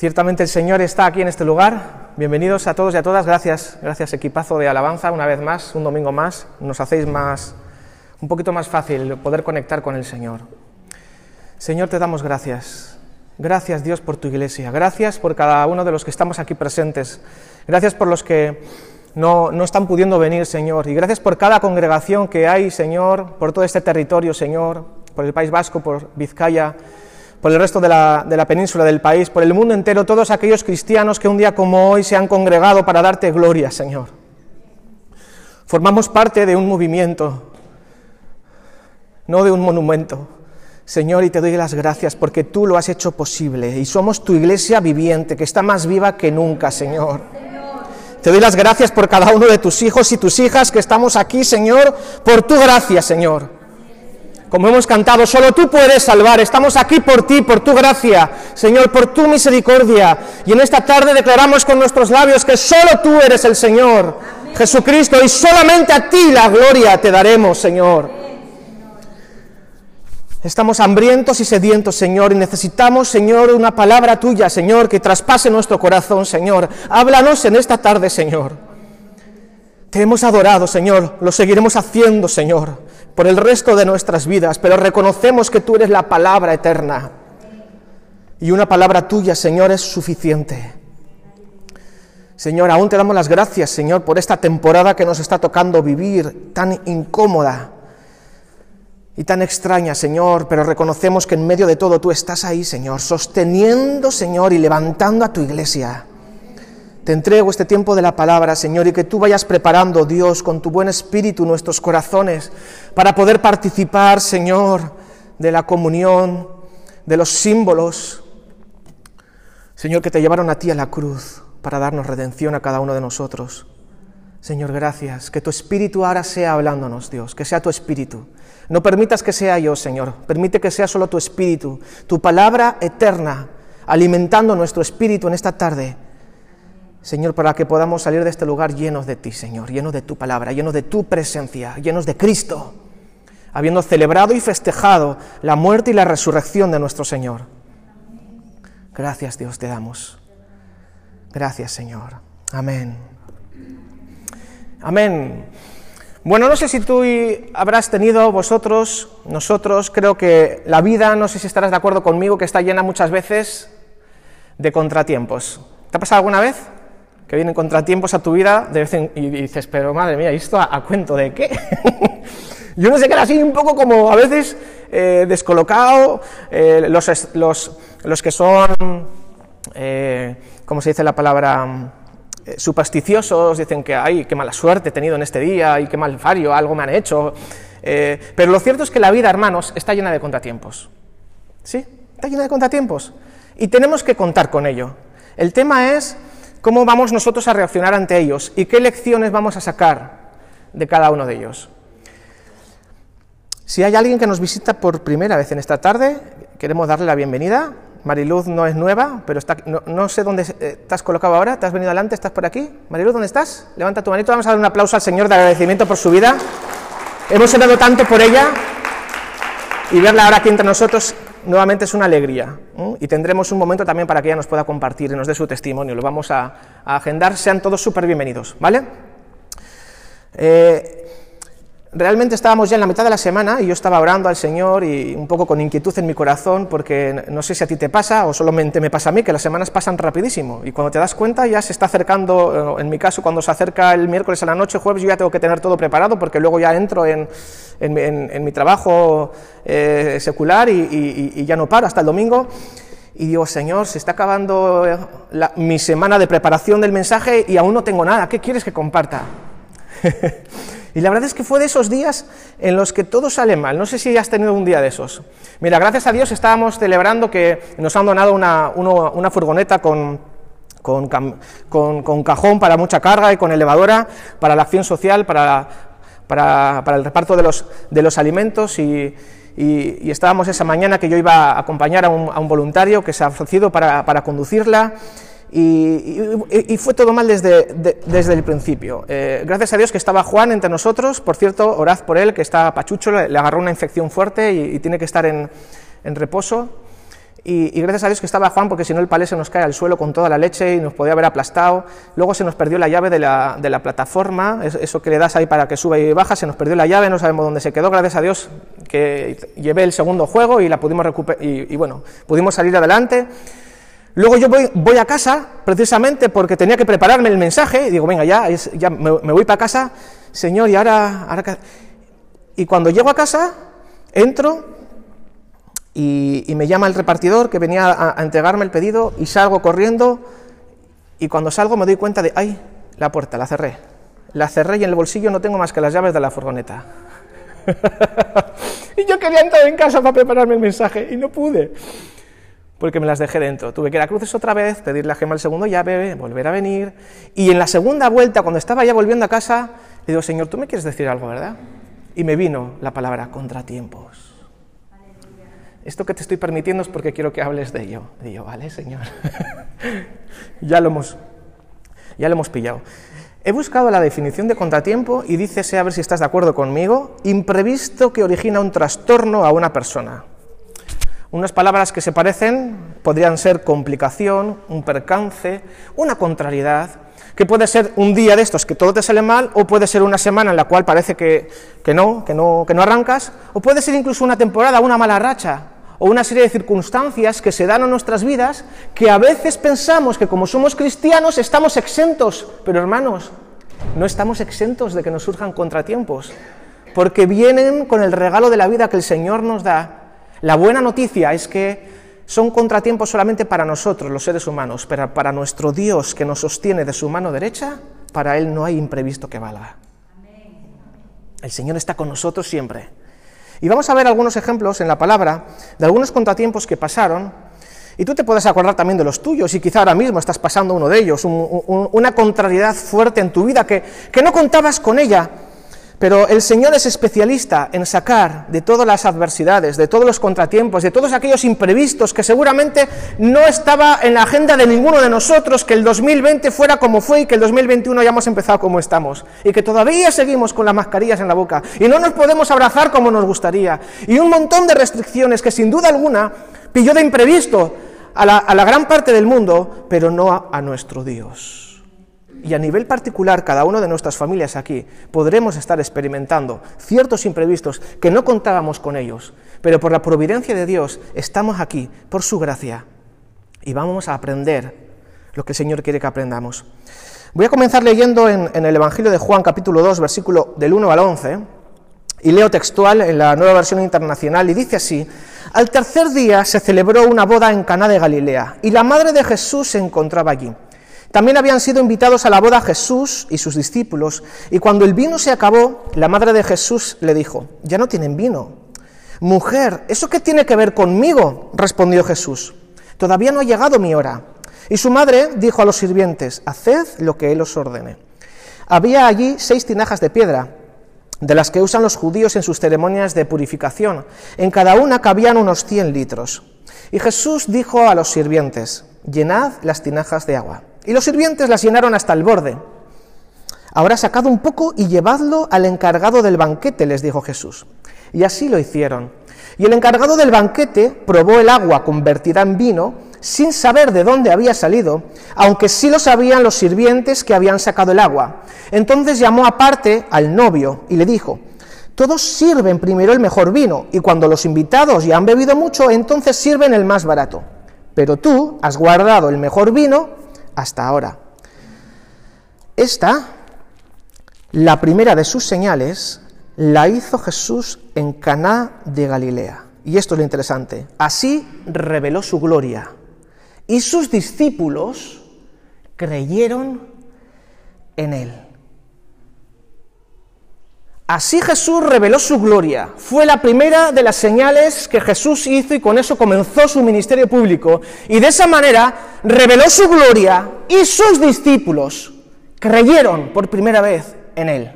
Ciertamente el Señor está aquí en este lugar. Bienvenidos a todos y a todas. Gracias, gracias equipazo de alabanza una vez más, un domingo más. Nos hacéis más, un poquito más fácil poder conectar con el Señor. Señor, te damos gracias. Gracias Dios por tu iglesia. Gracias por cada uno de los que estamos aquí presentes. Gracias por los que no, no están pudiendo venir, Señor. Y gracias por cada congregación que hay, Señor, por todo este territorio, Señor, por el País Vasco, por Vizcaya por el resto de la, de la, península del país, por el mundo entero, todos aquellos cristianos que un día como hoy se han congregado para darte gloria, Señor. Formamos parte de un movimiento, no de un monumento. Señor, y te doy las gracias porque tú lo has hecho posible y somos tu iglesia viviente que está más viva que nunca, Señor. Te doy las gracias por cada uno de tus hijos y tus hijas que estamos aquí, Señor, por tu gracia, Señor como hemos cantado, solo tú puedes salvar. Estamos aquí por ti, por tu gracia, Señor, por tu misericordia. Y en esta tarde declaramos con nuestros labios que solo tú eres el Señor, Jesucristo, y solamente a ti la gloria te daremos, Señor. Estamos hambrientos y sedientos, Señor, y necesitamos, Señor, una palabra tuya, Señor, que traspase nuestro corazón, Señor. Háblanos en esta tarde, Señor. Te hemos adorado, Señor, lo seguiremos haciendo, Señor por el resto de nuestras vidas, pero reconocemos que tú eres la palabra eterna. Y una palabra tuya, Señor, es suficiente. Señor, aún te damos las gracias, Señor, por esta temporada que nos está tocando vivir, tan incómoda y tan extraña, Señor, pero reconocemos que en medio de todo tú estás ahí, Señor, sosteniendo, Señor, y levantando a tu iglesia. Te entrego este tiempo de la palabra, Señor, y que tú vayas preparando, Dios, con tu buen espíritu nuestros corazones para poder participar, Señor, de la comunión, de los símbolos, Señor, que te llevaron a ti a la cruz para darnos redención a cada uno de nosotros. Señor, gracias. Que tu espíritu ahora sea hablándonos, Dios, que sea tu espíritu. No permitas que sea yo, Señor. Permite que sea solo tu espíritu, tu palabra eterna, alimentando nuestro espíritu en esta tarde Señor, para que podamos salir de este lugar llenos de ti, Señor, llenos de tu palabra, llenos de tu presencia, llenos de Cristo, habiendo celebrado y festejado la muerte y la resurrección de nuestro Señor. Gracias, Dios, te damos. Gracias, Señor. Amén. Amén. Bueno, no sé si tú habrás tenido vosotros, nosotros, creo que la vida, no sé si estarás de acuerdo conmigo, que está llena muchas veces de contratiempos. ¿Te ha pasado alguna vez? Que vienen contratiempos a tu vida de vez y dices, pero madre mía, ¿y esto a, cuento de qué? Yo no sé, queda así un poco como a veces eh, descolocado, eh, los, los, los, que son, eh, ¿cómo se dice la palabra? Eh, supersticiosos, dicen que, ay, qué mala suerte he tenido en este día, y qué mal fario, algo me han hecho. pero lo cierto es que la vida, hermanos, está llena de contratiempos. ¿Sí? Está llena de contratiempos. Y tenemos que contar con ello. El tema es ¿Cómo vamos nosotros a reaccionar ante ellos? ¿Y qué lecciones vamos a sacar de cada uno de ellos? Si hay alguien que nos visita por primera vez en esta tarde, queremos darle la bienvenida. Mariluz no es nueva, pero está, no, sé dónde estás colocado ahora. ¿Te has venido adelante? ¿Estás por aquí? Mariluz, ¿dónde estás? Levanta tu manito. Vamos a dar un aplauso al Señor de agradecimiento por su vida. Hemos orado tanto por ella y verla ahora aquí entre nosotros nuevamente es una alegría y tendremos un momento también para que ella nos pueda compartir y nos dé su testimonio. Lo vamos a, agendar. Sean todos súper bienvenidos, ¿vale? Eh, realmente estábamos ya en la mitad de la semana y yo estaba orando al Señor y un poco con inquietud en mi corazón porque no sé si a ti te pasa o solamente me pasa a mí que las semanas pasan rapidísimo y cuando te das cuenta ya se está acercando, en mi caso cuando se acerca el miércoles a la noche, jueves, yo ya tengo que tener todo preparado porque luego ya entro en, en, mi trabajo eh, secular y, ya no paro hasta el domingo. Y digo, Señor, se está acabando mi semana de preparación del mensaje y aún no tengo nada. ¿Qué quieres que comparta? Y la verdad es que fue de esos días en los que todo sale mal. No sé si has tenido un día de esos. Mira, gracias a Dios estábamos celebrando que nos han donado una, una furgoneta con, con, con, cajón para mucha carga y con elevadora para la acción social, para, para, el reparto de los, de los alimentos y, y, estábamos esa mañana que yo iba a acompañar a un, a un voluntario que se ha ofrecido para, para conducirla y, fue todo mal desde, desde el principio. Eh, gracias a Dios que estaba Juan entre nosotros, por cierto, orad por él, que está pachucho, le, agarró una infección fuerte y, tiene que estar en, reposo. Y, gracias a Dios que estaba Juan, porque si no el palé se nos cae al suelo con toda la leche y nos podía haber aplastado. Luego se nos perdió la llave de la, de la plataforma, eso que le das ahí para que suba y baja, se nos perdió la llave, no sabemos dónde se quedó. Gracias a Dios que llevé el segundo juego y la pudimos recuperar, y, bueno, pudimos salir adelante. Luego yo voy, a casa, precisamente porque tenía que prepararme el mensaje, y digo, venga, ya, ya me, voy para casa, Señor, y ahora, ahora... Y cuando llego a casa, entro y, me llama el repartidor que venía a, entregarme el pedido y salgo corriendo y cuando salgo me doy cuenta de, ay, la puerta, la cerré. La cerré y en el bolsillo no tengo más que las llaves de la furgoneta. y yo quería entrar en casa para prepararme el mensaje y no pude, porque me las dejé dentro. Tuve que ir a cruces otra vez, pedirle a Gemma el segundo llave, volver a venir. Y en la segunda vuelta, cuando estaba ya volviendo a casa, le digo, Señor, tú me quieres decir algo, ¿verdad? Y me vino la palabra contratiempos esto que te estoy permitiendo es porque quiero que hables de ello. Y yo, vale, Señor. ya, lo hemos, ya lo hemos pillado. He buscado la definición de contratiempo y dice, a ver si estás de acuerdo conmigo, imprevisto que origina un trastorno a una persona. Unas palabras que se parecen podrían ser complicación, un percance, una contrariedad, que puede ser un día de estos que todo te sale mal, o puede ser una semana en la cual parece que, no, que no, que no arrancas, o puede ser incluso una temporada, una mala racha, o una serie de circunstancias que se dan en nuestras vidas que a veces pensamos que como somos cristianos estamos exentos, pero hermanos, no estamos exentos de que nos surjan contratiempos, porque vienen con el regalo de la vida que el Señor nos da. La buena noticia es que son contratiempos solamente para nosotros, los seres humanos, pero para nuestro Dios que nos sostiene de su mano derecha, para Él no hay imprevisto que valga. El Señor está con nosotros siempre. Y vamos a ver algunos ejemplos en la palabra de algunos contratiempos que pasaron. Y tú te puedes acordar también de los tuyos, y quizá ahora mismo estás pasando uno de ellos, una contrariedad fuerte en tu vida que, que no contabas con ella, pero el Señor es especialista en sacar de todas las adversidades, de todos los contratiempos, de todos aquellos imprevistos que seguramente no estaba en la agenda de ninguno de nosotros que el 2020 fuera como fue y que el 2021 hayamos empezado como estamos. Y que todavía seguimos con las mascarillas en la boca y no nos podemos abrazar como nos gustaría. Y un montón de restricciones que sin duda alguna pilló de imprevisto a la, gran parte del mundo, pero no a nuestro Dios y a nivel particular cada una de nuestras familias aquí podremos estar experimentando ciertos imprevistos que no contábamos con ellos, pero por la providencia de Dios estamos aquí por su gracia y vamos a aprender lo que el Señor quiere que aprendamos. Voy a comenzar leyendo en, el Evangelio de Juan capítulo 2 versículo del 1 al 11 y leo textual en la nueva versión internacional y dice así: Al tercer día se celebró una boda en Caná de Galilea y la madre de Jesús se encontraba allí. También habían sido invitados a la boda Jesús y sus discípulos, y cuando el vino se acabó, la madre de Jesús le dijo, ya no tienen vino. Mujer, ¿eso qué tiene que ver conmigo? respondió Jesús, todavía no ha llegado mi hora. Y su madre dijo a los sirvientes, haced lo que él os ordene. Había allí seis tinajas de piedra, de las que usan los judíos en sus ceremonias de purificación. En cada una cabían unos cien litros. Y Jesús dijo a los sirvientes, llenad las tinajas de agua. Y los sirvientes las llenaron hasta el borde. Ahora sacad un poco y llevadlo al encargado del banquete, les dijo Jesús. Y así lo hicieron. Y el encargado del banquete probó el agua convertida en vino, sin saber de dónde había salido, aunque sí lo sabían los sirvientes que habían sacado el agua. Entonces llamó aparte al novio y le dijo, todos sirven primero el mejor vino, y cuando los invitados ya han bebido mucho, entonces sirven el más barato. Pero tú has guardado el mejor vino hasta ahora. Esta, la primera de sus señales, la hizo Jesús en Caná de Galilea. Y esto es lo interesante. Así reveló su gloria. Y sus discípulos creyeron en él. Así Jesús reveló su gloria. Fue la primera de las señales que Jesús hizo y con eso comenzó su ministerio público. Y de esa manera reveló su gloria y sus discípulos creyeron por primera vez en él.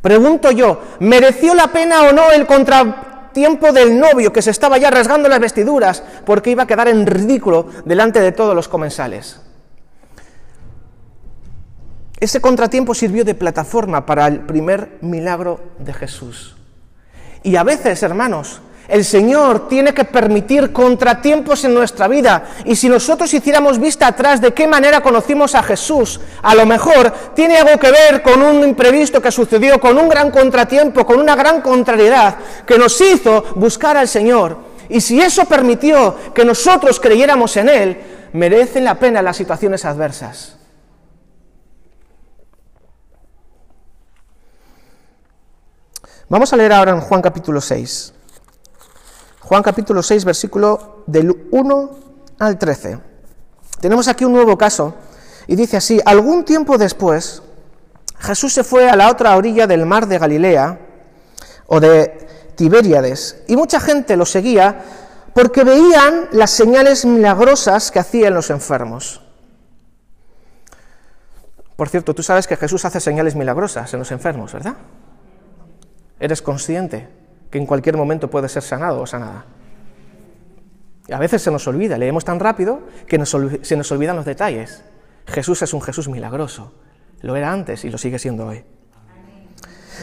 Pregunto yo, ¿mereció la pena o no el contratiempo del novio que se estaba ya rasgando las vestiduras porque iba a quedar en ridículo delante de todos los comensales? Ese contratiempo sirvió de plataforma para el primer milagro de Jesús. Y a veces, hermanos, El Señor tiene que permitir contratiempos en nuestra vida. Y si nosotros hiciéramos vista atrás de qué manera conocimos a Jesús, a lo mejor tiene algo que ver con un imprevisto que sucedió, con un gran contratiempo, con una gran contrariedad que nos hizo buscar al Señor. Y si eso permitió que nosotros creyéramos en Él, merecen la pena las situaciones adversas. Vamos a leer ahora en Juan capítulo 6. Juan capítulo 6, versículo del 1 al 13. Tenemos aquí un nuevo caso y dice así, algún tiempo después, Jesús se fue a la otra orilla del mar de Galilea o de Tiberíades y mucha gente lo seguía porque veían las señales milagrosas que hacían los enfermos. Por cierto, tú sabes que Jesús hace señales milagrosas en los enfermos, ¿verdad? ¿Eres consciente que en cualquier momento puede ser sanado o sanada? Y a veces se nos olvida, leemos tan rápido que se nos olvidan los detalles. Jesús es un Jesús milagroso. Lo era antes y lo sigue siendo hoy.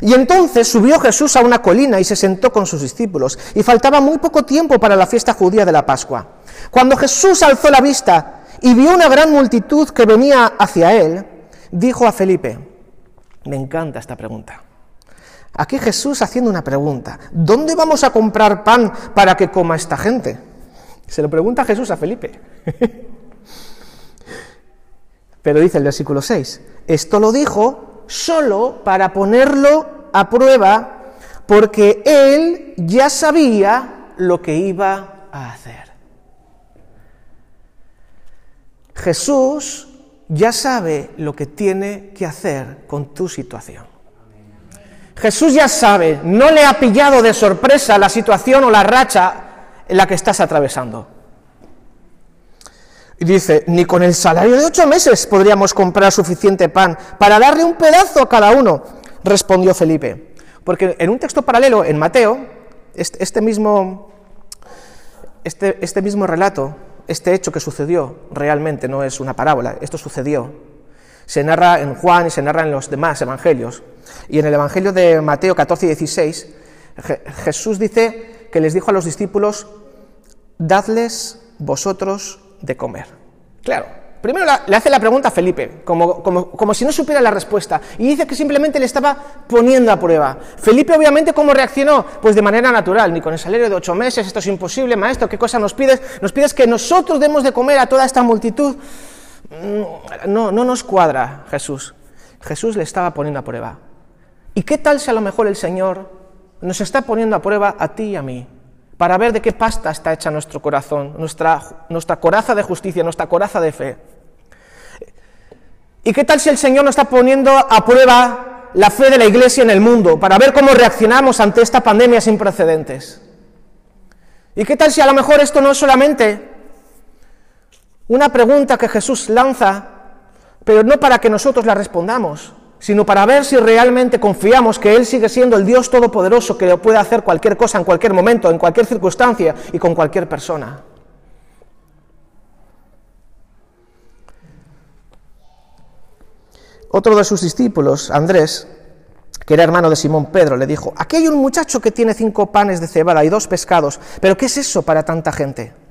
Y entonces subió Jesús a una colina y se sentó con sus discípulos, y faltaba muy poco tiempo para la fiesta judía de la Pascua. Cuando Jesús alzó la vista y vio una gran multitud que venía hacia él, dijo a Felipe, me encanta esta pregunta, Aquí Jesús haciendo una pregunta. ¿Dónde vamos a comprar pan para que coma esta gente? Se lo pregunta Jesús a Felipe. Pero dice el versículo 6, esto lo dijo solo para ponerlo a prueba porque él ya sabía lo que iba a hacer. Jesús ya sabe lo que tiene que hacer con tu situación. Jesús ya sabe, no le ha pillado de sorpresa la situación o la racha en la que estás atravesando. Y dice, ni con el salario de ocho meses podríamos comprar suficiente pan para darle un pedazo a cada uno, respondió Felipe. Porque en un texto paralelo, en Mateo, este, mismo, este, este mismo relato, este hecho que sucedió realmente no es una parábola, esto sucedió. Se narra en Juan y se narra en los demás evangelios. Y en el Evangelio de Mateo 14 y 16, Jesús dice que les dijo a los discípulos, dadles vosotros de comer. Claro, primero le hace la pregunta a Felipe, como, como, si no supiera la respuesta, y dice que simplemente le estaba poniendo a prueba. Felipe obviamente cómo reaccionó, pues de manera natural, ni con el salario de ocho meses, esto es imposible, maestro, ¿qué cosa nos pides? Nos pides que nosotros demos de comer a toda esta multitud. No, no nos cuadra Jesús. Jesús le estaba poniendo a prueba. ¿Y qué tal si a lo mejor el Señor nos está poniendo a prueba a ti y a mí? Para ver de qué pasta está hecha nuestro corazón, nuestra, nuestra coraza de justicia, nuestra coraza de fe. ¿Y qué tal si el Señor nos está poniendo a prueba la fe de la iglesia en el mundo, para ver cómo reaccionamos ante esta pandemia sin precedentes? ¿Y qué tal si a lo mejor esto no es solamente una pregunta que Jesús lanza, pero no para que nosotros la respondamos, sino para ver si realmente confiamos que Él sigue siendo el Dios Todopoderoso que le puede hacer cualquier cosa en cualquier momento, en cualquier circunstancia y con cualquier persona. Otro de sus discípulos, Andrés, que era hermano de Simón Pedro, le dijo, aquí hay un muchacho que tiene cinco panes de cebada y dos pescados, pero ¿qué es eso para tanta gente?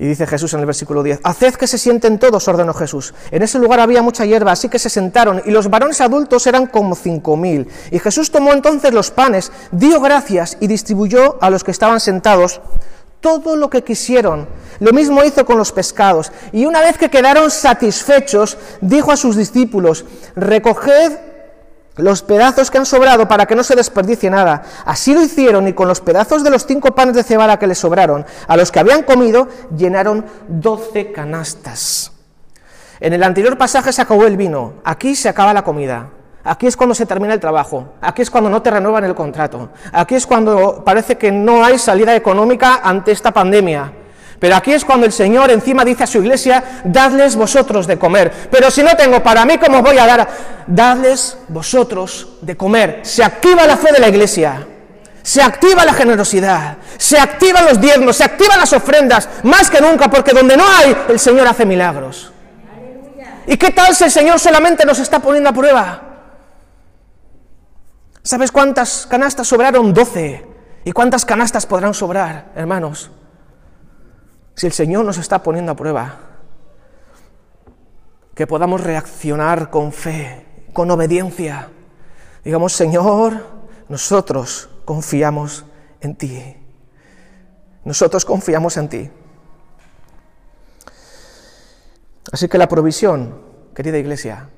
Y dice Jesús en el versículo 10, Haced que se sienten todos, ordenó Jesús. En ese lugar había mucha hierba, así que se sentaron, y los varones adultos eran como cinco mil. Y Jesús tomó entonces los panes, dio gracias y distribuyó a los que estaban sentados todo lo que quisieron. Lo mismo hizo con los pescados. Y una vez que quedaron satisfechos, dijo a sus discípulos, Recoged los pedazos que han sobrado para que no se desperdicie nada. Así lo hicieron y con los pedazos de los cinco panes de cebada que les sobraron, a los que habían comido, llenaron doce canastas. En el anterior pasaje se acabó el vino, aquí se acaba la comida. Aquí es cuando se termina el trabajo, aquí es cuando no te renuevan el contrato, aquí es cuando parece que no hay salida económica ante esta pandemia. Pero aquí es cuando el Señor encima dice a su iglesia, dadles vosotros de comer. Pero si no tengo para mí, ¿cómo voy a dar? Dadles vosotros de comer. Se activa la fe de la iglesia. Se activa la generosidad, se activan los diezmos, se activan las ofrendas, más que nunca, porque donde no hay, el Señor hace milagros. ¿Y qué tal si el Señor solamente nos está poniendo a prueba? ¿Sabes cuántas canastas sobraron? Doce. ¿Y cuántas canastas podrán sobrar, hermanos? Si el Señor nos está poniendo a prueba, que podamos reaccionar con fe, con obediencia. Digamos, Señor, nosotros confiamos en ti. Nosotros confiamos en ti. Así que la provisión, querida iglesia,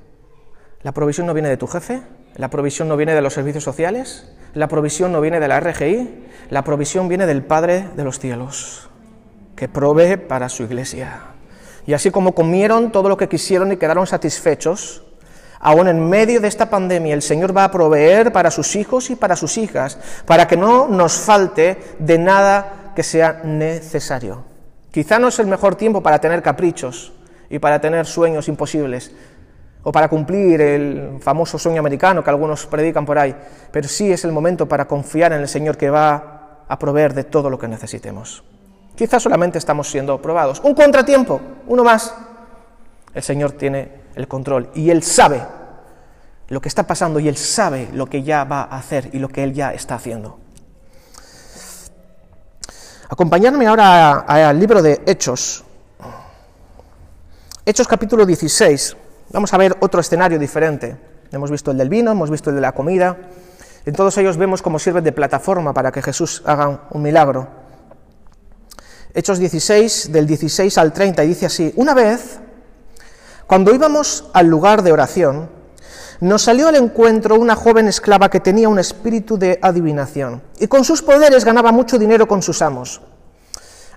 la provisión no viene de tu jefe, la provisión no viene de los servicios sociales, la provisión no viene de la RGI, la provisión viene del Padre de los cielos, que provee para su iglesia. Y así como comieron todo lo que quisieron y quedaron satisfechos, aún en medio de esta pandemia el Señor va a proveer para sus hijos y para sus hijas, para que no nos falte de nada que sea necesario. Quizá no es el mejor tiempo para tener caprichos y para tener sueños imposibles, o para cumplir el famoso sueño americano que algunos predican por ahí, pero sí es el momento para confiar en el Señor que va a proveer de todo lo que necesitemos. Quizás solamente estamos siendo probados. Un contratiempo, uno más. El Señor tiene el control y Él sabe lo que está pasando y Él sabe lo que ya va a hacer y lo que Él ya está haciendo. Acompañadme ahora al libro de Hechos. Hechos capítulo 16. Vamos a ver otro escenario diferente. Hemos visto el del vino, hemos visto el de la comida. En todos ellos vemos cómo sirven de plataforma para que Jesús haga un milagro. Hechos 16, del 16 al 30, y dice así, una vez, cuando íbamos al lugar de oración, nos salió al encuentro una joven esclava que tenía un espíritu de adivinación, y con sus poderes ganaba mucho dinero con sus amos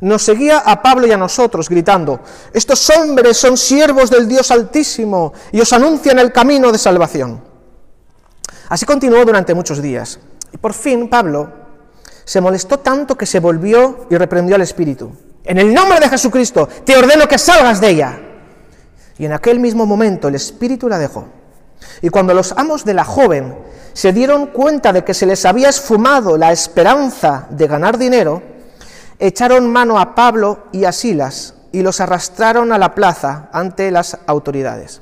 nos seguía a Pablo y a nosotros gritando, estos hombres son siervos del Dios Altísimo y os anuncian el camino de salvación. Así continuó durante muchos días. Y por fin Pablo se molestó tanto que se volvió y reprendió al espíritu. En el nombre de Jesucristo, te ordeno que salgas de ella. Y en aquel mismo momento el espíritu la dejó. Y cuando los amos de la joven se dieron cuenta de que se les había esfumado la esperanza de ganar dinero, echaron mano a Pablo y a Silas y los arrastraron a la plaza ante las autoridades.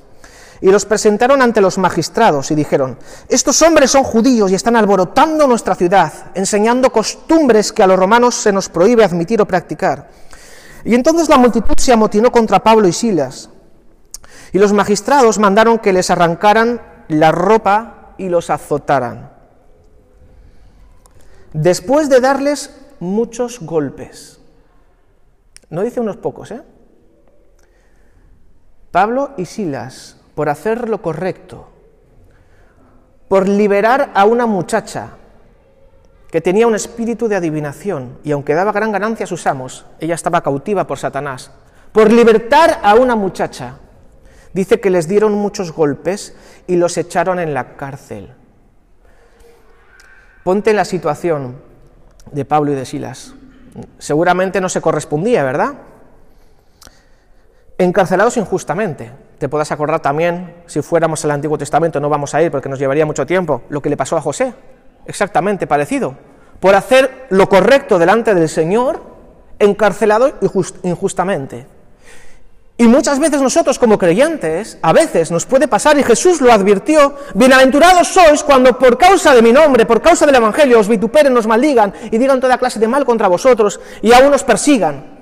Y los presentaron ante los magistrados y dijeron, estos hombres son judíos y están alborotando nuestra ciudad, enseñando costumbres que a los romanos se nos prohíbe admitir o practicar. Y entonces la multitud se amotinó contra Pablo y Silas. Y los magistrados mandaron que les arrancaran la ropa y los azotaran. Después de darles muchos golpes. No dice unos pocos, ¿eh? Pablo y Silas, por hacer lo correcto, por liberar a una muchacha que tenía un espíritu de adivinación y aunque daba gran ganancia a sus amos, ella estaba cautiva por Satanás, por libertar a una muchacha, dice que les dieron muchos golpes y los echaron en la cárcel. Ponte en la situación de Pablo y de Silas. Seguramente no se correspondía, ¿verdad? Encarcelados injustamente. Te puedas acordar también, si fuéramos al Antiguo Testamento, no vamos a ir porque nos llevaría mucho tiempo, lo que le pasó a José. Exactamente parecido. Por hacer lo correcto delante del Señor, encarcelado injustamente. Y muchas veces nosotros como creyentes, a veces nos puede pasar, y Jesús lo advirtió, bienaventurados sois cuando por causa de mi nombre, por causa del Evangelio, os vituperen, os maldigan y digan toda clase de mal contra vosotros y aún os persigan.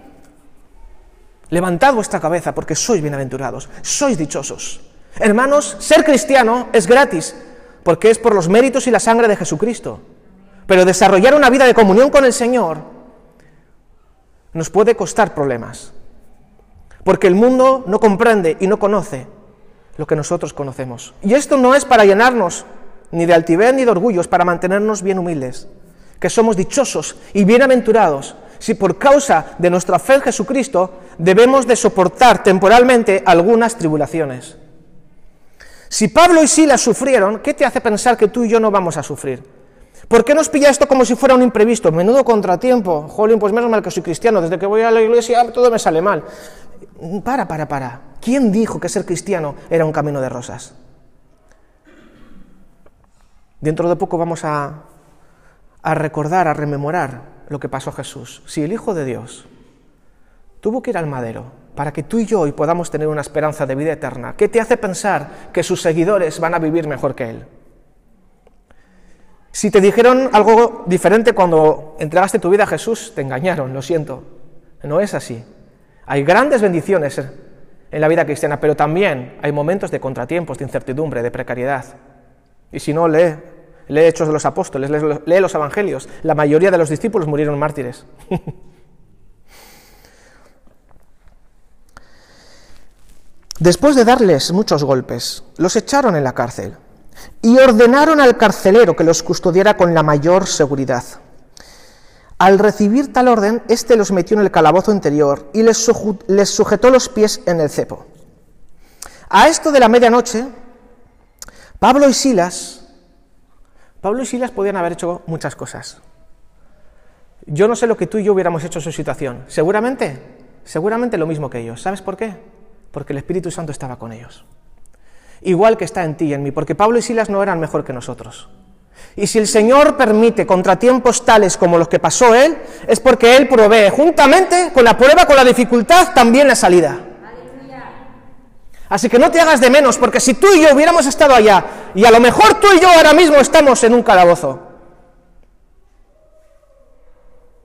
Levantad vuestra cabeza porque sois bienaventurados, sois dichosos. Hermanos, ser cristiano es gratis porque es por los méritos y la sangre de Jesucristo. Pero desarrollar una vida de comunión con el Señor nos puede costar problemas porque el mundo no comprende y no conoce lo que nosotros conocemos. Y esto no es para llenarnos ni de altivez ni de orgullo, es para mantenernos bien humildes, que somos dichosos y bienaventurados si por causa de nuestra fe en Jesucristo debemos de soportar temporalmente algunas tribulaciones. Si Pablo y Silas sufrieron, ¿qué te hace pensar que tú y yo no vamos a sufrir? ¿Por qué nos pilla esto como si fuera un imprevisto? Menudo contratiempo. Jolín, pues menos mal que soy cristiano. Desde que voy a la iglesia todo me sale mal. Para, para, para. ¿Quién dijo que ser cristiano era un camino de rosas? Dentro de poco vamos a, a recordar, a rememorar lo que pasó a Jesús. Si el Hijo de Dios tuvo que ir al madero para que tú y yo hoy podamos tener una esperanza de vida eterna, ¿qué te hace pensar que sus seguidores van a vivir mejor que Él? Si te dijeron algo diferente cuando entregaste tu vida a Jesús, te engañaron, lo siento. No es así. Hay grandes bendiciones en la vida cristiana, pero también hay momentos de contratiempos, de incertidumbre, de precariedad. Y si no, lee, lee Hechos de los Apóstoles, lee los Evangelios. La mayoría de los discípulos murieron mártires. Después de darles muchos golpes, los echaron en la cárcel y ordenaron al carcelero que los custodiara con la mayor seguridad. Al recibir tal orden, éste los metió en el calabozo interior y les, sujetó los pies en el cepo. A esto de la medianoche, Pablo y Silas, Pablo y Silas podían haber hecho muchas cosas. Yo no sé lo que tú y yo hubiéramos hecho en su situación. Seguramente, seguramente lo mismo que ellos. ¿Sabes por qué? Porque el Espíritu Santo estaba con ellos. Igual que está en ti y en mí, porque Pablo y Silas no eran mejor que nosotros. Y si el Señor permite contratiempos tales como los que pasó Él, es porque Él provee juntamente con la prueba, con la dificultad, también la salida. Así que no te hagas de menos, porque si tú y yo hubiéramos estado allá, y a lo mejor tú y yo ahora mismo estamos en un calabozo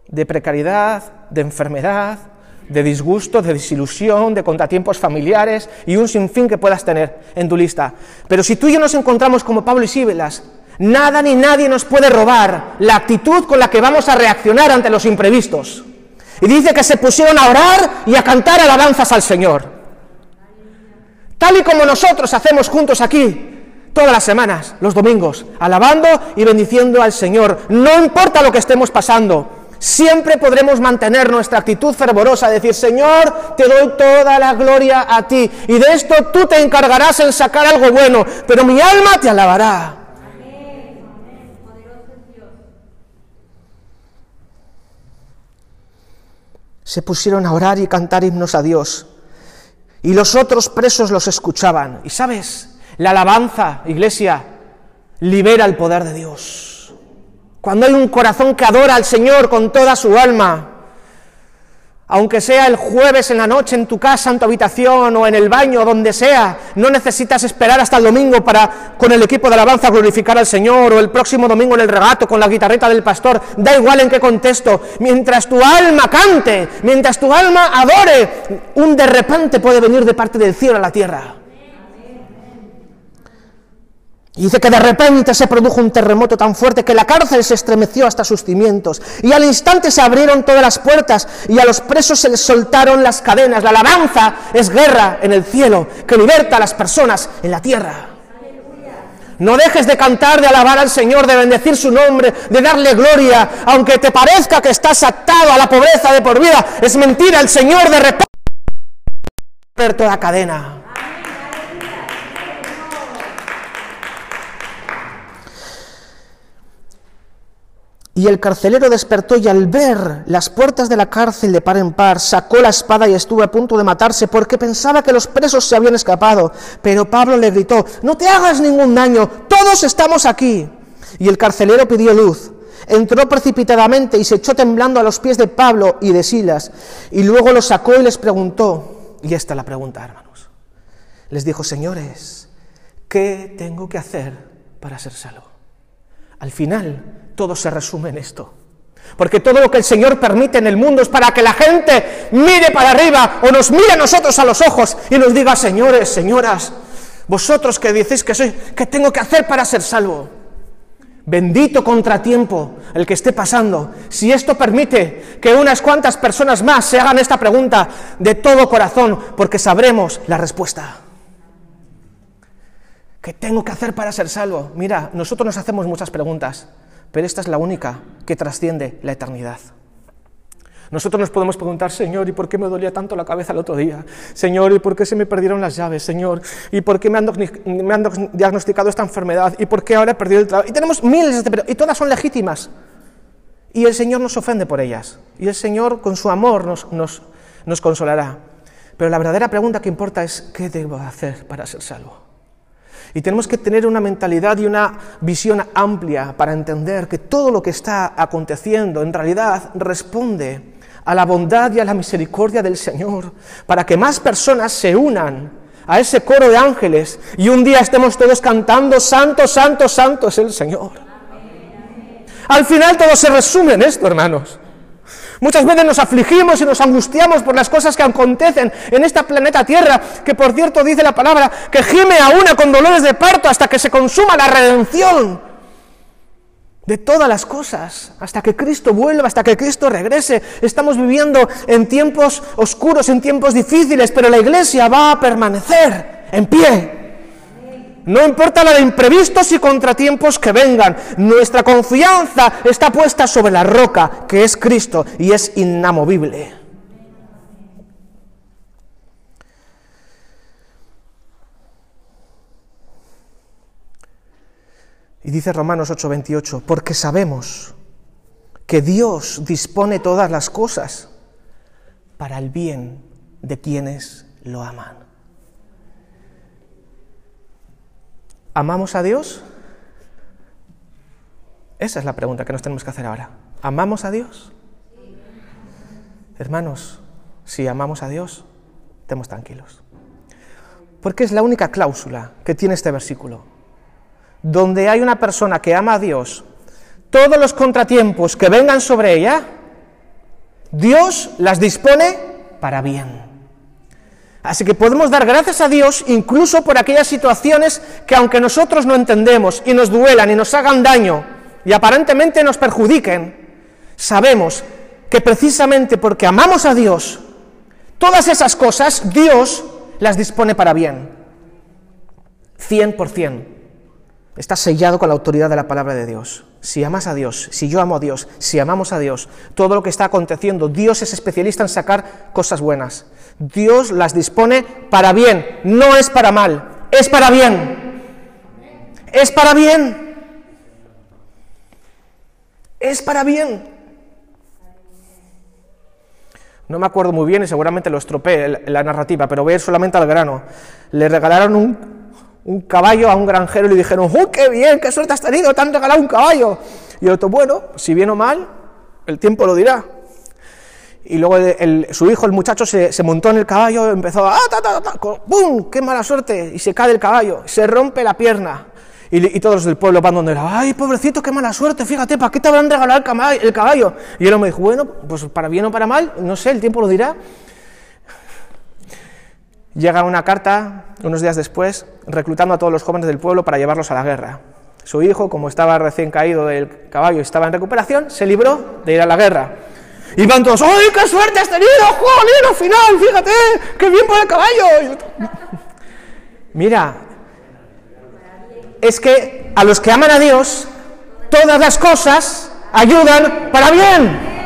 de precariedad, de enfermedad, de disgusto, de desilusión, de contratiempos familiares y un sinfín que puedas tener en tu lista. Pero si tú y yo nos encontramos como Pablo y Síbelas, Nada ni nadie nos puede robar la actitud con la que vamos a reaccionar ante los imprevistos. Y dice que se pusieron a orar y a cantar alabanzas al Señor. Tal y como nosotros hacemos juntos aquí todas las semanas, los domingos, alabando y bendiciendo al Señor. No importa lo que estemos pasando, siempre podremos mantener nuestra actitud fervorosa, decir, Señor, te doy toda la gloria a ti. Y de esto tú te encargarás en sacar algo bueno, pero mi alma te alabará. se pusieron a orar y cantar himnos a Dios. Y los otros presos los escuchaban. Y sabes, la alabanza, iglesia, libera el poder de Dios. Cuando hay un corazón que adora al Señor con toda su alma, aunque sea el jueves en la noche en tu casa, en tu habitación o en el baño, donde sea, no necesitas esperar hasta el domingo para con el equipo de alabanza glorificar al Señor o el próximo domingo en el regato con la guitarreta del pastor, da igual en qué contexto, mientras tu alma cante, mientras tu alma adore, un de repente puede venir de parte del cielo a la tierra. Y dice que de repente se produjo un terremoto tan fuerte que la cárcel se estremeció hasta sus cimientos. Y al instante se abrieron todas las puertas y a los presos se les soltaron las cadenas. La alabanza es guerra en el cielo que liberta a las personas en la tierra. No dejes de cantar, de alabar al Señor, de bendecir su nombre, de darle gloria, aunque te parezca que estás atado a la pobreza de por vida. Es mentira, el Señor de repente toda cadena. Y el carcelero despertó y al ver las puertas de la cárcel de par en par, sacó la espada y estuvo a punto de matarse porque pensaba que los presos se habían escapado. Pero Pablo le gritó, no te hagas ningún daño, todos estamos aquí. Y el carcelero pidió luz. Entró precipitadamente y se echó temblando a los pies de Pablo y de Silas. Y luego los sacó y les preguntó, y esta es la pregunta, hermanos. Les dijo, señores, ¿qué tengo que hacer para ser salvo? Al final, todo se resume en esto. Porque todo lo que el Señor permite en el mundo es para que la gente mire para arriba o nos mire a nosotros a los ojos y nos diga, señores, señoras, vosotros que decís que soy, ¿qué tengo que hacer para ser salvo? Bendito contratiempo el que esté pasando. Si esto permite que unas cuantas personas más se hagan esta pregunta de todo corazón, porque sabremos la respuesta. ¿Qué tengo que hacer para ser salvo? Mira, nosotros nos hacemos muchas preguntas pero esta es la única que trasciende la eternidad. Nosotros nos podemos preguntar, Señor, ¿y por qué me dolía tanto la cabeza el otro día? Señor, ¿y por qué se me perdieron las llaves? Señor, ¿y por qué me han, diagnosticado esta enfermedad? ¿Y por qué ahora he perdido el trabajo? Y tenemos miles de y todas son legítimas. Y el Señor nos ofende por ellas. Y el Señor, con su amor, nos, nos consolará. Pero la verdadera pregunta que importa es, ¿qué debo hacer para ser salvo? Y tenemos que tener una mentalidad y una visión amplia para entender que todo lo que está aconteciendo en realidad responde a la bondad y a la misericordia del Señor, para que más personas se unan a ese coro de ángeles y un día estemos todos cantando, Santo, Santo, Santo es el Señor. Al final todo se resume en esto, hermanos. Muchas veces nos afligimos y nos angustiamos por las cosas que acontecen en esta planeta Tierra, que por cierto dice la palabra que gime a una con dolores de parto hasta que se consuma la redención de todas las cosas, hasta que Cristo vuelva, hasta que Cristo regrese. Estamos viviendo en tiempos oscuros, en tiempos difíciles, pero la iglesia va a permanecer en pie. No importa la de imprevistos y contratiempos que vengan, nuestra confianza está puesta sobre la roca, que es Cristo, y es inamovible. Y dice Romanos 8:28, porque sabemos que Dios dispone todas las cosas para el bien de quienes lo aman. ¿Amamos a Dios? Esa es la pregunta que nos tenemos que hacer ahora. ¿Amamos a Dios? Hermanos, si amamos a Dios, estemos tranquilos. Porque es la única cláusula que tiene este versículo donde hay una persona que ama a Dios, todos los contratiempos que vengan sobre ella, Dios las dispone para bien. Así que podemos dar gracias a Dios incluso por aquellas situaciones que aunque nosotros no entendemos y nos duelan y nos hagan daño y aparentemente nos perjudiquen, sabemos que precisamente porque amamos a Dios, todas esas cosas Dios las dispone para bien. 100%. Está sellado con la autoridad de la palabra de Dios. Si amas a Dios, si yo amo a Dios, si amamos a Dios, todo lo que está aconteciendo, Dios es especialista en sacar cosas buenas. Dios las dispone para bien, no es para mal, es para bien. Es para bien. Es para bien. No me acuerdo muy bien y seguramente lo estropeé la narrativa, pero voy a ir solamente al grano. Le regalaron un un caballo a un granjero y le dijeron, ¡oh, qué bien, qué suerte has tenido, te han regalado un caballo! Y el otro, bueno, si bien o mal, el tiempo lo dirá. Y luego su hijo, el muchacho, se, montó en el caballo, empezó a, ¡ah, ¡bum! ¡Qué mala suerte! Y se cae el caballo, se rompe la pierna. Y, todos los del pueblo van donde era, ¡ay, pobrecito, qué mala suerte! Fíjate, ¿para qué te habrán regalado el caballo? Y él me dijo, bueno, pues para bien o para mal, no sé, el tiempo lo dirá. Llega una carta unos días después reclutando a todos los jóvenes del pueblo para llevarlos a la guerra. Su hijo, como estaba recién caído del caballo y estaba en recuperación, se libró de ir a la guerra. Y van todos, ¡ay, qué suerte has tenido! ¡Joder, al final! ¡Fíjate! ¡Qué bien por el caballo! Mira, es que a los que aman a Dios, todas las cosas ayudan para bien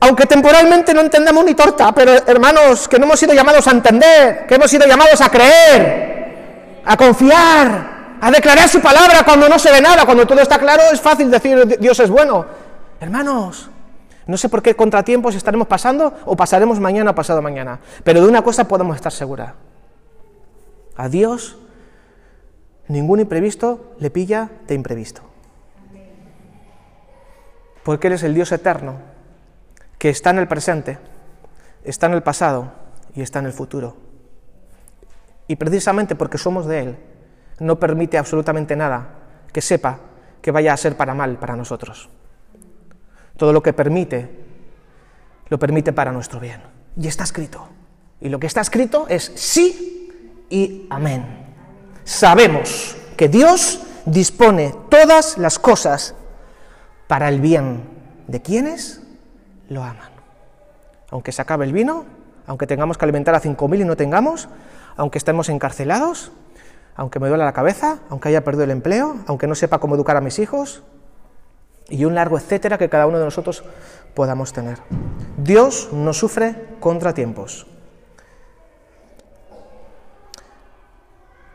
aunque temporalmente no entendamos ni torta, pero hermanos, que no hemos sido llamados a entender, que hemos sido llamados a creer, a confiar, a declarar su palabra cuando no se ve nada, cuando todo está claro es fácil decir Dios es bueno. Hermanos, no sé por qué contratiempos estaremos pasando o pasaremos mañana pasado mañana, pero de una cosa podemos estar seguras. A Dios ningún imprevisto le pilla de imprevisto. Porque Él es el Dios eterno, que está en el presente, está en el pasado y está en el futuro. Y precisamente porque somos de Él, no permite absolutamente nada que sepa que vaya a ser para mal para nosotros. Todo lo que permite, lo permite para nuestro bien. Y está escrito. Y lo que está escrito es sí y amén. Sabemos que Dios dispone todas las cosas para el bien de quienes lo aman. Aunque se acabe el vino, aunque tengamos que alimentar a 5.000 y no tengamos, aunque estemos encarcelados, aunque me duele la cabeza, aunque haya perdido el empleo, aunque no sepa cómo educar a mis hijos, y un largo etcétera que cada uno de nosotros podamos tener. Dios no sufre contratiempos.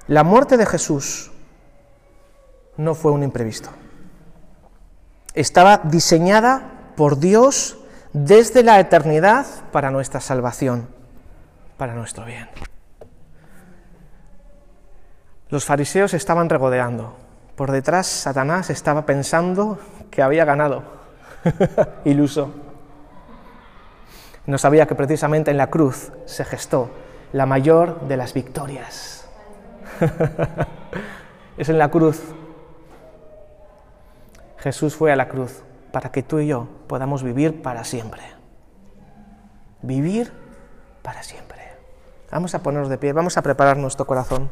La muerte de Jesús no fue un imprevisto. Estaba diseñada por Dios desde la eternidad para nuestra salvación, para nuestro bien. Los fariseos estaban regodeando. Por detrás Satanás estaba pensando que había ganado. Iluso. No sabía que precisamente en la cruz se gestó la mayor de las victorias. es en la cruz Jesús fue a la cruz para que tú y yo podamos vivir para siempre. Vivir para siempre. Vamos a ponernos de pie, vamos a preparar nuestro corazón.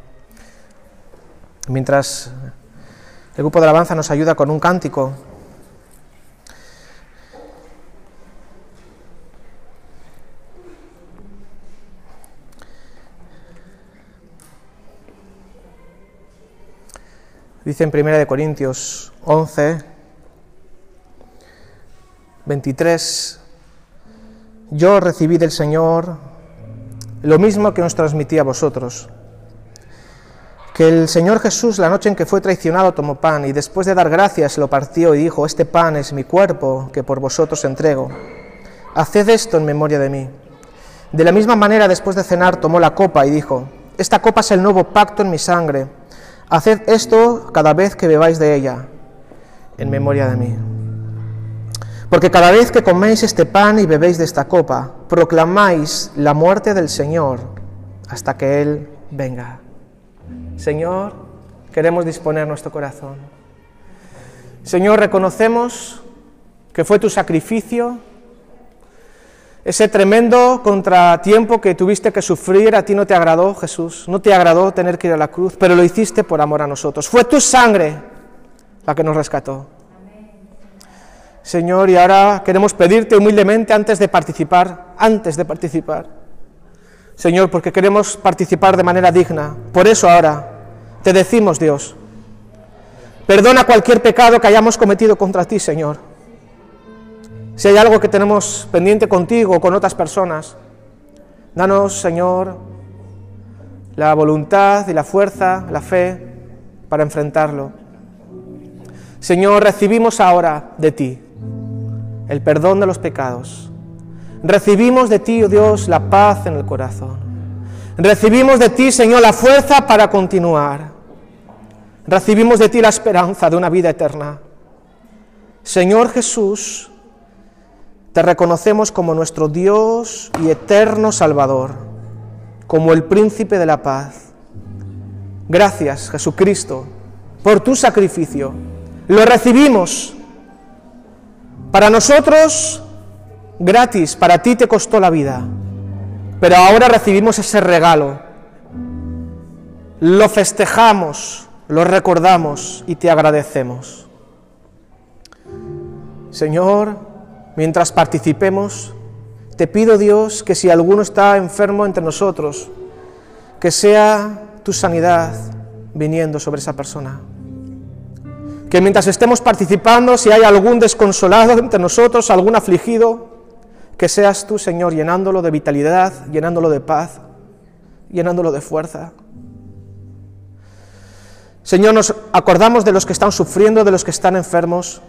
Mientras el grupo de alabanza nos ayuda con un cántico, Dice en 1 Corintios 11, 23, yo recibí del Señor lo mismo que os transmití a vosotros, que el Señor Jesús la noche en que fue traicionado tomó pan y después de dar gracias lo partió y dijo, este pan es mi cuerpo que por vosotros entrego. Haced esto en memoria de mí. De la misma manera después de cenar tomó la copa y dijo, esta copa es el nuevo pacto en mi sangre Haced esto cada vez que bebáis de ella, en memoria de mí. Porque cada vez que coméis este pan y bebéis de esta copa, proclamáis la muerte del Señor hasta que Él venga. Señor, queremos disponer nuestro corazón. Señor, reconocemos que fue tu sacrificio ese tremendo contratiempo que tuviste que sufrir, a ti no te agradó, Jesús, no te agradó tener que ir a la cruz, pero lo hiciste por amor a nosotros. Fue tu sangre la que nos rescató. Señor, y ahora queremos pedirte humildemente antes de participar, antes de participar. Señor, porque queremos participar de manera digna. Por eso ahora te decimos, Dios, perdona cualquier pecado que hayamos cometido contra ti, Señor. Si hay algo que tenemos pendiente contigo o con otras personas, danos, Señor, la voluntad y la fuerza, la fe para enfrentarlo. Señor, recibimos ahora de ti el perdón de los pecados. Recibimos de ti, oh Dios, la paz en el corazón. Recibimos de ti, Señor, la fuerza para continuar. Recibimos de ti la esperanza de una vida eterna. Señor Jesús, te reconocemos como nuestro Dios y eterno Salvador, como el príncipe de la paz. Gracias, Jesucristo, por tu sacrificio. Lo recibimos. Para nosotros, gratis, para ti te costó la vida. Pero ahora recibimos ese regalo. Lo festejamos, lo recordamos y te agradecemos. Señor, mientras participemos, te pido Dios que si alguno está enfermo entre nosotros, que sea tu sanidad viniendo sobre esa persona. Que mientras estemos participando, si hay algún desconsolado entre nosotros, algún afligido, que seas tú, Señor, llenándolo de vitalidad, llenándolo de paz, llenándolo de fuerza. Señor, nos acordamos de los que están sufriendo, de los que están enfermos.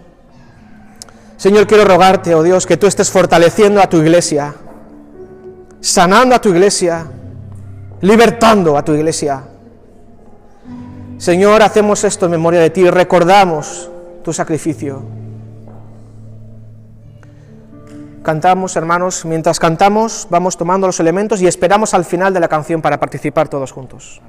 Señor, quiero rogarte, oh Dios, que tú estés fortaleciendo a tu iglesia, sanando a tu iglesia, libertando a tu iglesia. Señor, hacemos esto en memoria de ti, recordamos tu sacrificio. Cantamos, hermanos, mientras cantamos vamos tomando los elementos y esperamos al final de la canción para participar todos juntos.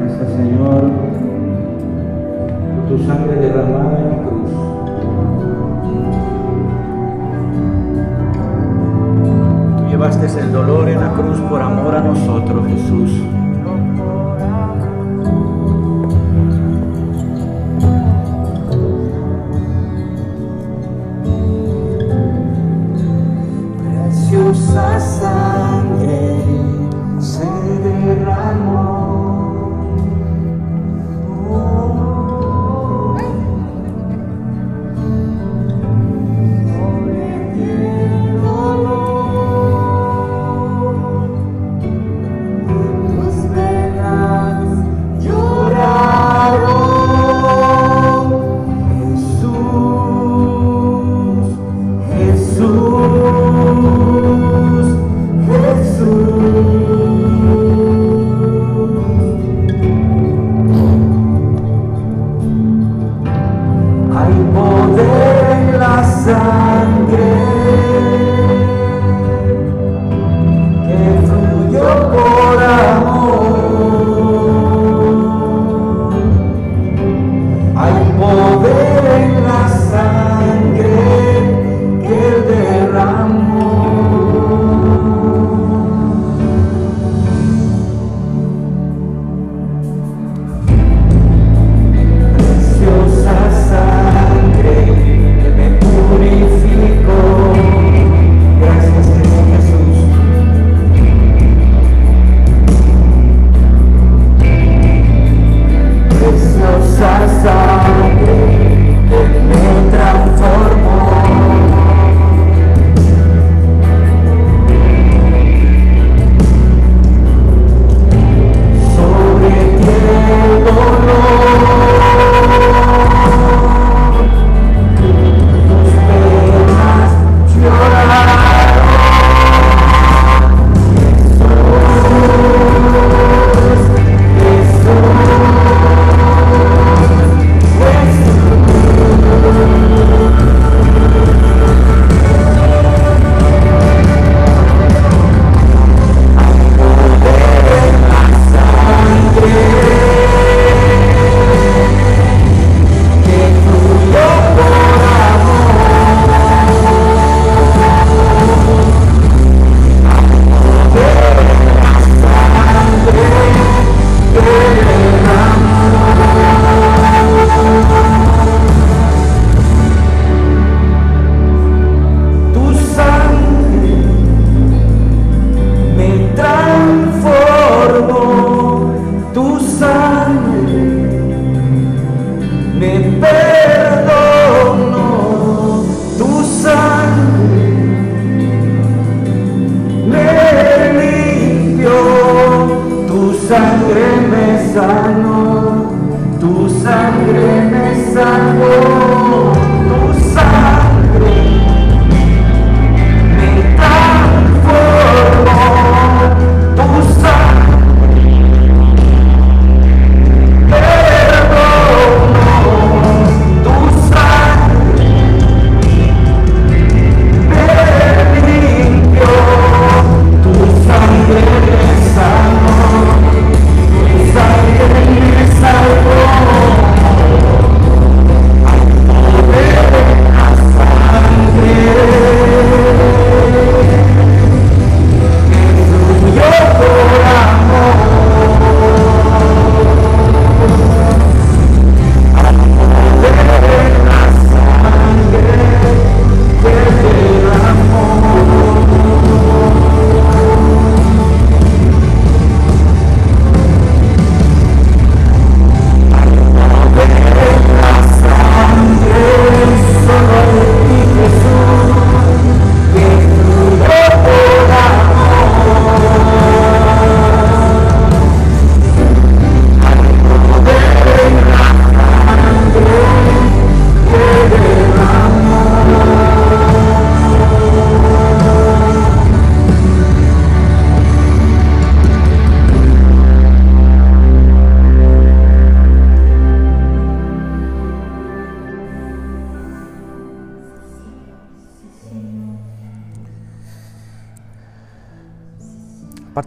Gracias, Señor, tu sangre derramada el dolor en la cruz por amor a nosotros, Jesús.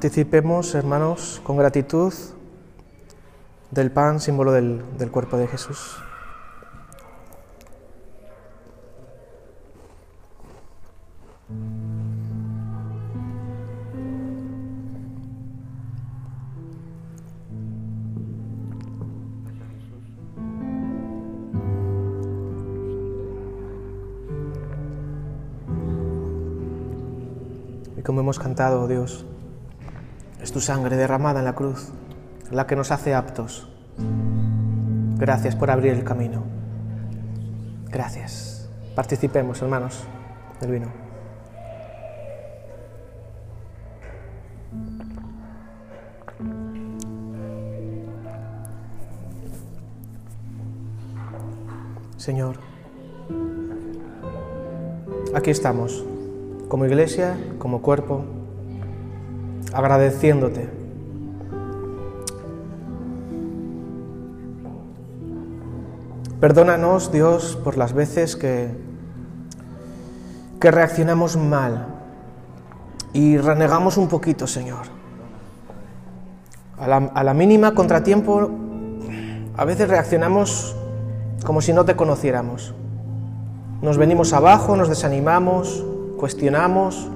Participemos, hermanos, con gratitud del pan, símbolo del, del cuerpo de Jesús. Y como hemos cantado, Dios, es tu sangre derramada en la cruz la que nos hace aptos. Gracias por abrir el camino. Gracias. Participemos, hermanos, del vino. Señor, aquí estamos, como iglesia, como cuerpo, agradeciéndote. Perdónanos, Dios, por las veces que, que reaccionamos mal y renegamos un poquito, Señor. A la, a la mínima contratiempo, a veces reaccionamos como si no te conociéramos. Nos venimos abajo, nos desanimamos, cuestionamos.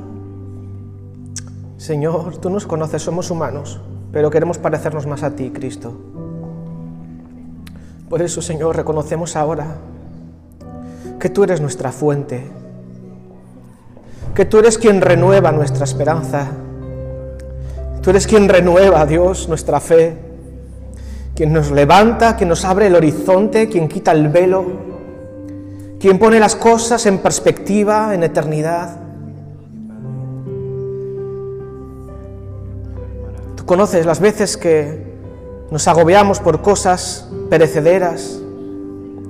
Señor, tú nos conoces, somos humanos, pero queremos parecernos más a ti, Cristo. Por eso, Señor, reconocemos ahora que tú eres nuestra fuente, que tú eres quien renueva nuestra esperanza, tú eres quien renueva, Dios, nuestra fe, quien nos levanta, quien nos abre el horizonte, quien quita el velo, quien pone las cosas en perspectiva, en eternidad. Conoces las veces que nos agobiamos por cosas perecederas,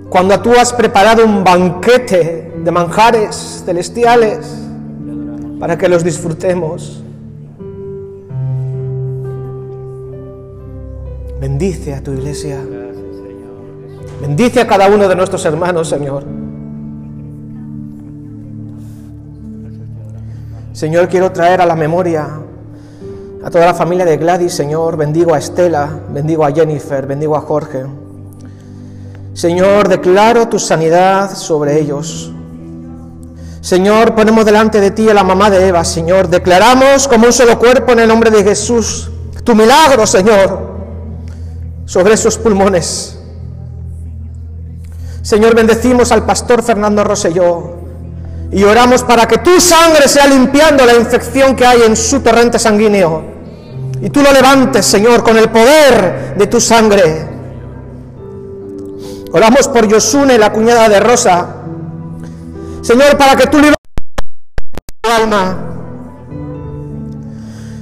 cuando tú has preparado un banquete de manjares celestiales para que los disfrutemos. Bendice a tu iglesia. Bendice a cada uno de nuestros hermanos, Señor. Señor, quiero traer a la memoria a toda la familia de Gladys, Señor. Bendigo a Estela, bendigo a Jennifer, bendigo a Jorge. Señor, declaro tu sanidad sobre ellos. Señor, ponemos delante de ti a la mamá de Eva, Señor. Declaramos como un solo cuerpo en el nombre de Jesús tu milagro, Señor, sobre esos pulmones. Señor, bendecimos al pastor Fernando Roselló y oramos para que tu sangre sea limpiando la infección que hay en su torrente sanguíneo. Y tú lo levantes, Señor, con el poder de tu sangre. Oramos por Yosune, la cuñada de Rosa. Señor, para que tú liberes tu alma.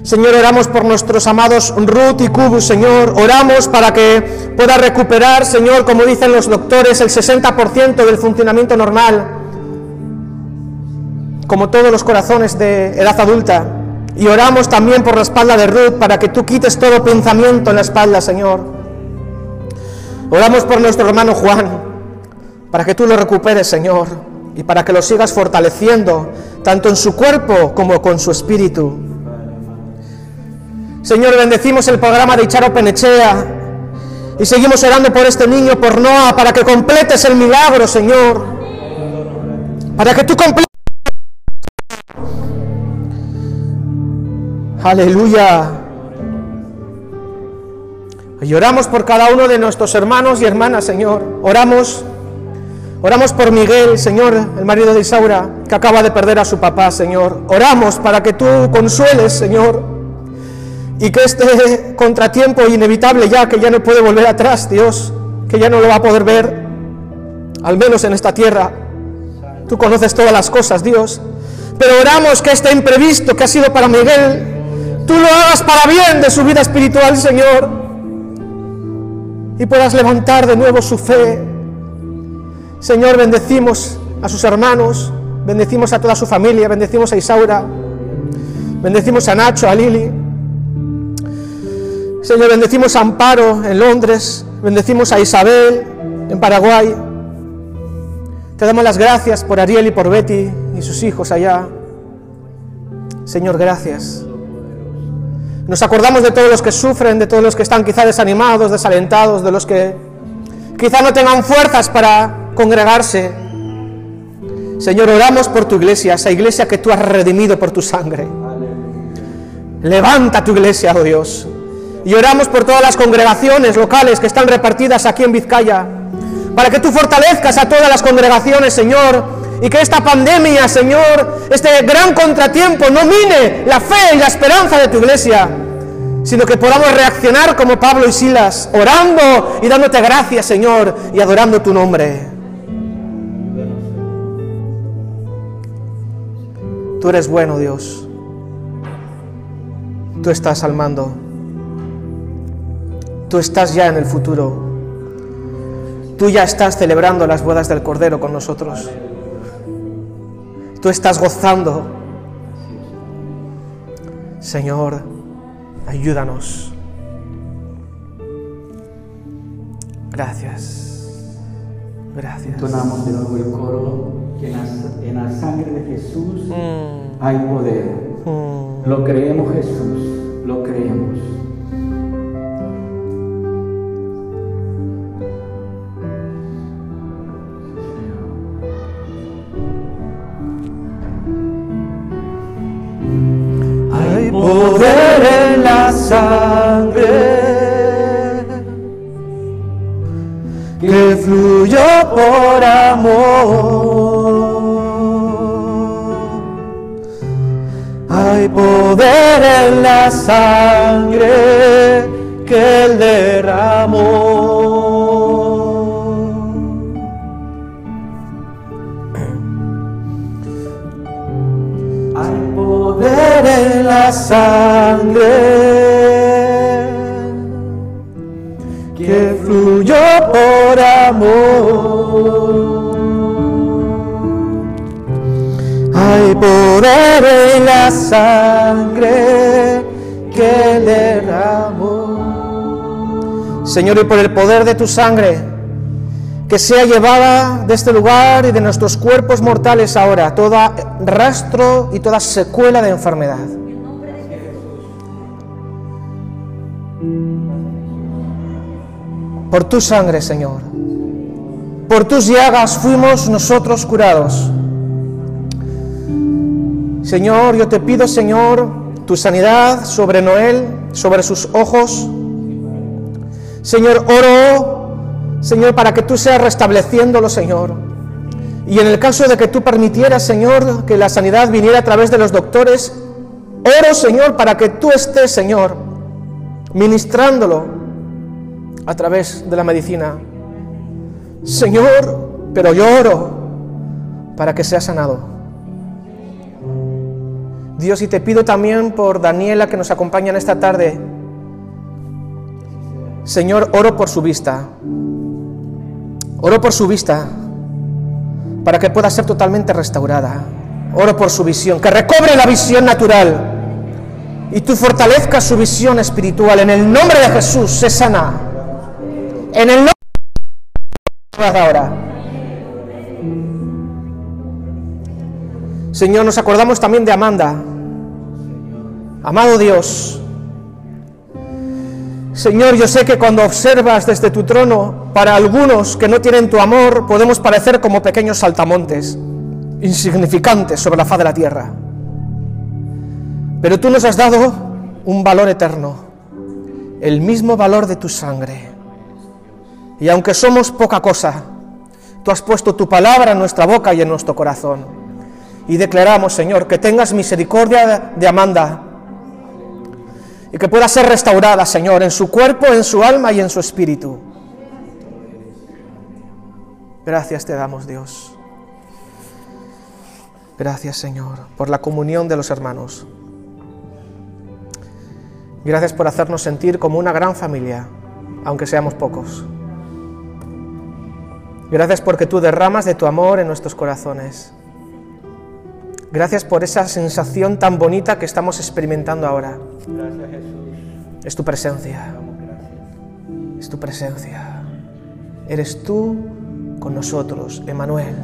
Señor, oramos por nuestros amados Ruth y Kubus, Señor. Oramos para que pueda recuperar, Señor, como dicen los doctores, el 60% del funcionamiento normal, como todos los corazones de edad adulta. Y oramos también por la espalda de Ruth para que tú quites todo pensamiento en la espalda, Señor. Oramos por nuestro hermano Juan, para que tú lo recuperes, Señor, y para que lo sigas fortaleciendo, tanto en su cuerpo como con su espíritu. Señor, bendecimos el programa de Icharo Penechea y seguimos orando por este niño, por Noah, para que completes el milagro, Señor. Para que tú completes. Aleluya. Y oramos por cada uno de nuestros hermanos y hermanas, Señor. Oramos, oramos por Miguel, Señor, el marido de Isaura, que acaba de perder a su papá, Señor. Oramos para que tú consueles, Señor, y que este contratiempo inevitable ya, que ya no puede volver atrás, Dios, que ya no lo va a poder ver, al menos en esta tierra. Tú conoces todas las cosas, Dios. Pero oramos que este imprevisto que ha sido para Miguel, tú lo hagas para bien de su vida espiritual, Señor y puedas levantar de nuevo su fe. Señor, bendecimos a sus hermanos, bendecimos a toda su familia, bendecimos a Isaura, bendecimos a Nacho, a Lili. Señor, bendecimos a Amparo en Londres, bendecimos a Isabel en Paraguay. Te damos las gracias por Ariel y por Betty y sus hijos allá. Señor, gracias. Nos acordamos de todos los que sufren, de todos los que están quizá desanimados, desalentados, de los que quizá no tengan fuerzas para congregarse. Señor, oramos por tu iglesia, esa iglesia que tú has redimido por tu sangre. Levanta tu iglesia, oh Dios. Y oramos por todas las congregaciones locales que están repartidas aquí en Vizcaya, para que tú fortalezcas a todas las congregaciones, Señor, y que esta pandemia, Señor, este gran contratiempo no mine la fe y la esperanza de tu iglesia, sino que podamos reaccionar como Pablo y Silas, orando y dándote gracias, Señor, y adorando tu nombre. Tú eres bueno, Dios. Tú estás al mando. Tú estás ya en el futuro. Tú ya estás celebrando las bodas del Cordero con nosotros. Tú estás gozando. Señor, ayúdanos. Gracias. Gracias. Entonamos de nuevo el coro que en la, en la sangre de Jesús hay poder. Lo creemos Jesús, lo creemos. Fluyó por amor. Hay poder en la sangre que él derramó. Hay poder en la sangre amor. Hay poder en la sangre que derramó. Señor, y por el poder de tu sangre, que sea llevada de este lugar y de nuestros cuerpos mortales ahora todo rastro y toda secuela de enfermedad. Por tu sangre, Señor. Por tus llagas fuimos nosotros curados. Señor, yo te pido, Señor, tu sanidad sobre Noel, sobre sus ojos. Señor, oro, Señor, para que tú seas restableciéndolo, Señor. Y en el caso de que tú permitieras, Señor, que la sanidad viniera a través de los doctores, oro, Señor, para que tú estés, Señor, ministrándolo a través de la medicina. Señor, pero yo oro para que sea sanado. Dios, y te pido también por Daniela que nos acompaña en esta tarde. Señor, oro por su vista. Oro por su vista para que pueda ser totalmente restaurada. Oro por su visión, que recobre la visión natural y tú fortalezcas su visión espiritual. En el nombre de Jesús, se sana. En el nombre Señor, nos acordamos también de Amanda. Amado Dios, Señor, yo sé que cuando observas desde tu trono, para algunos que no tienen tu amor, podemos parecer como pequeños saltamontes, insignificantes sobre la faz de la tierra. Pero tú nos has dado un valor eterno, el mismo valor de tu sangre. Y aunque somos poca cosa, tú has puesto tu palabra en nuestra boca y en nuestro corazón. Y declaramos, Señor, que tengas misericordia de Amanda y que pueda ser restaurada, Señor, en su cuerpo, en su alma y en su espíritu. Gracias te damos, Dios. Gracias, Señor, por la comunión de los hermanos. Gracias por hacernos sentir como una gran familia, aunque seamos pocos. Gracias porque tú derramas de tu amor en nuestros corazones. Gracias por esa sensación tan bonita que estamos experimentando ahora. Gracias Jesús. Es tu presencia. Es tu presencia. Eres tú con nosotros, Emanuel.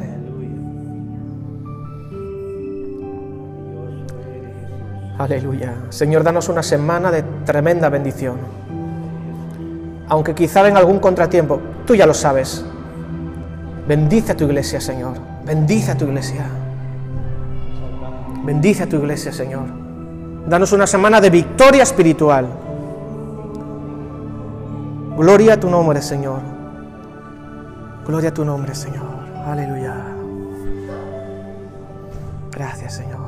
Aleluya. Señor, danos una semana de tremenda bendición. Aunque quizá venga algún contratiempo, tú ya lo sabes. Bendice a tu iglesia, Señor. Bendice a tu iglesia. Bendice a tu iglesia, Señor. Danos una semana de victoria espiritual. Gloria a tu nombre, Señor. Gloria a tu nombre, Señor. Aleluya. Gracias, Señor.